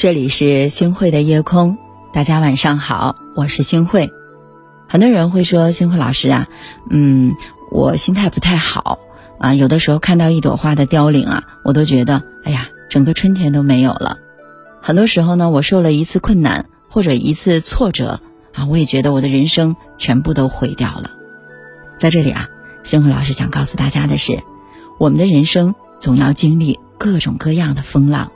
这里是星慧的夜空，大家晚上好，我是星慧。很多人会说星慧老师啊，嗯，我心态不太好啊，有的时候看到一朵花的凋零啊，我都觉得，哎呀，整个春天都没有了。很多时候呢，我受了一次困难或者一次挫折啊，我也觉得我的人生全部都毁掉了。在这里啊，星慧老师想告诉大家的是，我们的人生总要经历各种各样的风浪。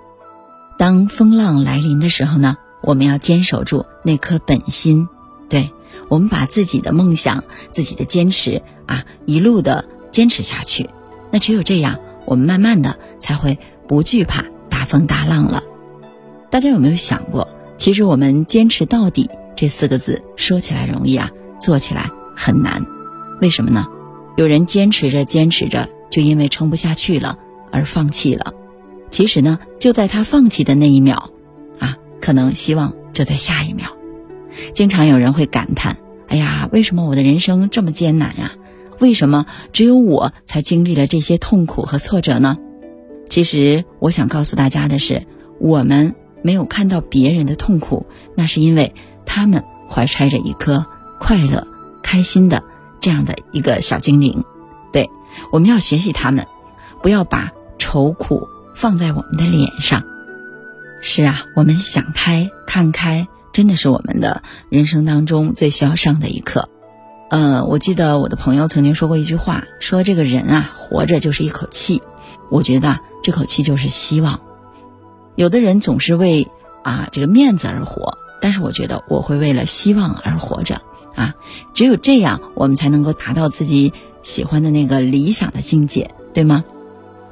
当风浪来临的时候呢，我们要坚守住那颗本心，对我们把自己的梦想、自己的坚持啊，一路的坚持下去。那只有这样，我们慢慢的才会不惧怕大风大浪了。大家有没有想过，其实我们坚持到底这四个字说起来容易啊，做起来很难。为什么呢？有人坚持着坚持着，就因为撑不下去了而放弃了。其实呢，就在他放弃的那一秒，啊，可能希望就在下一秒。经常有人会感叹：“哎呀，为什么我的人生这么艰难呀？为什么只有我才经历了这些痛苦和挫折呢？”其实，我想告诉大家的是，我们没有看到别人的痛苦，那是因为他们怀揣着一颗快乐、开心的这样的一个小精灵。对，我们要学习他们，不要把愁苦。放在我们的脸上，是啊，我们想开、看开，真的是我们的人生当中最需要上的一课。呃，我记得我的朋友曾经说过一句话，说这个人啊，活着就是一口气。我觉得这口气就是希望。有的人总是为啊这个面子而活，但是我觉得我会为了希望而活着啊。只有这样，我们才能够达到自己喜欢的那个理想的境界，对吗？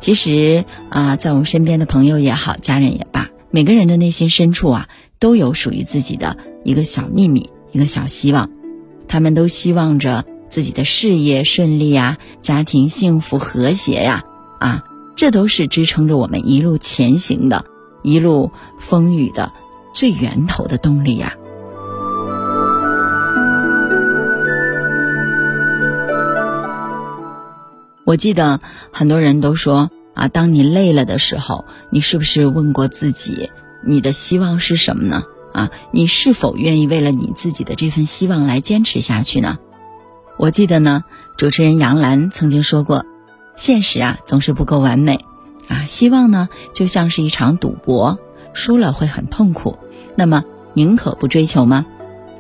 其实啊，在我们身边的朋友也好，家人也罢，每个人的内心深处啊，都有属于自己的一个小秘密，一个小希望。他们都希望着自己的事业顺利呀，家庭幸福和谐呀，啊，这都是支撑着我们一路前行的一路风雨的最源头的动力呀。我记得很多人都说啊，当你累了的时候，你是不是问过自己，你的希望是什么呢？啊，你是否愿意为了你自己的这份希望来坚持下去呢？我记得呢，主持人杨澜曾经说过，现实啊总是不够完美，啊，希望呢就像是一场赌博，输了会很痛苦，那么宁可不追求吗？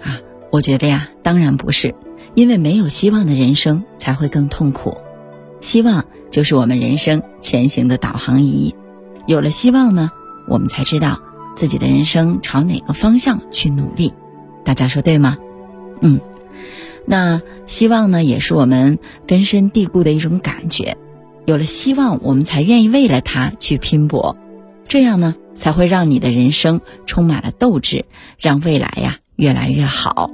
啊，我觉得呀，当然不是，因为没有希望的人生才会更痛苦。希望就是我们人生前行的导航仪，有了希望呢，我们才知道自己的人生朝哪个方向去努力。大家说对吗？嗯，那希望呢，也是我们根深蒂固的一种感觉。有了希望，我们才愿意为了它去拼搏，这样呢，才会让你的人生充满了斗志，让未来呀越来越好。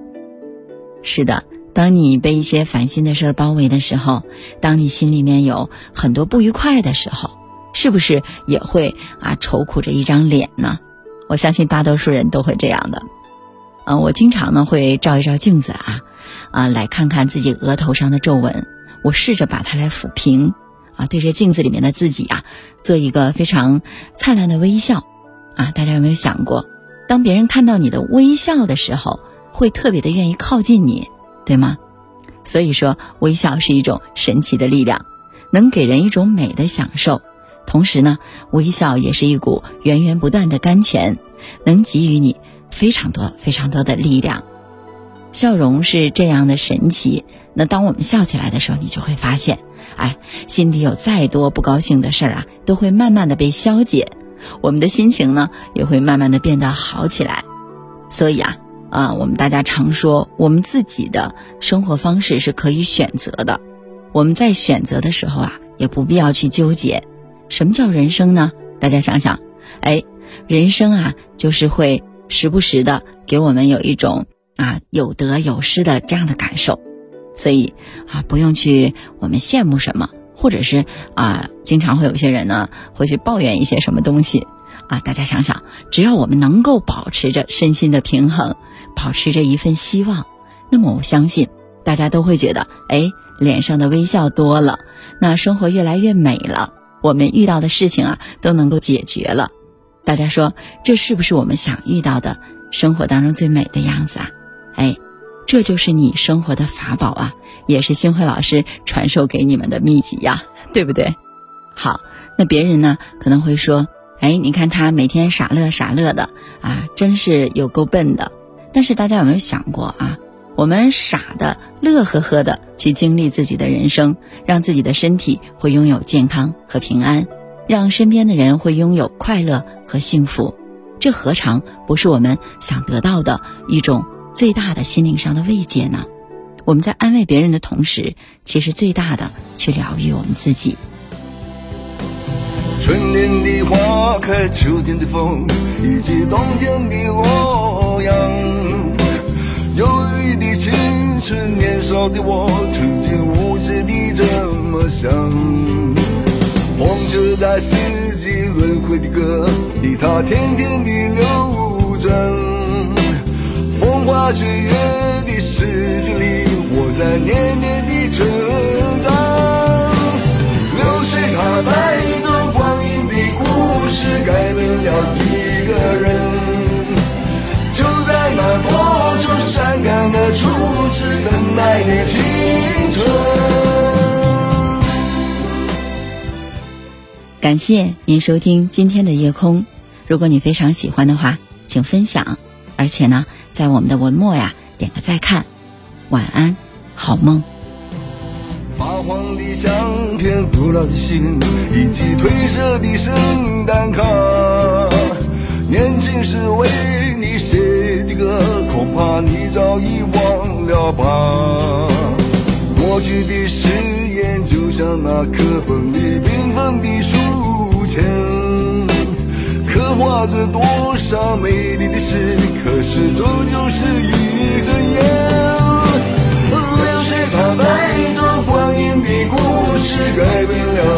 是的。当你被一些烦心的事儿包围的时候，当你心里面有很多不愉快的时候，是不是也会啊愁苦着一张脸呢？我相信大多数人都会这样的。嗯，我经常呢会照一照镜子啊，啊来看看自己额头上的皱纹，我试着把它来抚平，啊对着镜子里面的自己啊做一个非常灿烂的微笑，啊大家有没有想过，当别人看到你的微笑的时候，会特别的愿意靠近你？对吗？所以说，微笑是一种神奇的力量，能给人一种美的享受。同时呢，微笑也是一股源源不断的甘泉，能给予你非常多、非常多的力量。笑容是这样的神奇。那当我们笑起来的时候，你就会发现，哎，心底有再多不高兴的事儿啊，都会慢慢的被消解，我们的心情呢，也会慢慢的变得好起来。所以啊。啊，我们大家常说，我们自己的生活方式是可以选择的。我们在选择的时候啊，也不必要去纠结。什么叫人生呢？大家想想，哎，人生啊，就是会时不时的给我们有一种啊有得有失的这样的感受。所以啊，不用去我们羡慕什么，或者是啊，经常会有些人呢会去抱怨一些什么东西啊。大家想想，只要我们能够保持着身心的平衡。保持着一份希望，那么我相信大家都会觉得，哎，脸上的微笑多了，那生活越来越美了。我们遇到的事情啊，都能够解决了。大家说，这是不是我们想遇到的生活当中最美的样子啊？哎，这就是你生活的法宝啊，也是星辉老师传授给你们的秘籍呀，对不对？好，那别人呢可能会说，哎，你看他每天傻乐傻乐的啊，真是有够笨的。但是大家有没有想过啊？我们傻的乐呵呵的去经历自己的人生，让自己的身体会拥有健康和平安，让身边的人会拥有快乐和幸福，这何尝不是我们想得到的一种最大的心灵上的慰藉呢？我们在安慰别人的同时，其实最大的去疗愈我们自己。春天的花开，秋天的风，以及冬天的的我，曾经无知地这么想。风车在四季轮回的歌里，它天天地流转。风花雪月的诗句里，我在年年的成长。流水它带走光阴的故事，改变了一个人。就在那多愁善感的初感谢您收听今天的夜空。如果你非常喜欢的话，请分享，而且呢，在我们的文末呀点个再看。晚安，好梦。发黄的相片，古老的信，以及褪色的圣诞卡。年轻时为你写的歌，恐怕你早已忘了吧。过去的誓言，就像那课本里缤纷的书前，刻画着多少美丽的诗，可是终究是一阵烟。流水它带走光阴的故事，改变了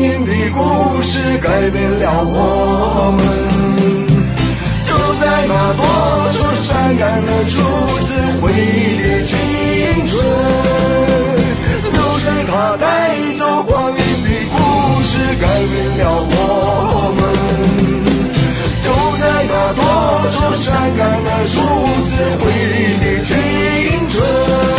音的故事改变了我们。就在那多愁善感的初次回忆的青春，流水它带走光阴的故事改变了我们。就在那多愁善感的初次回忆的青春。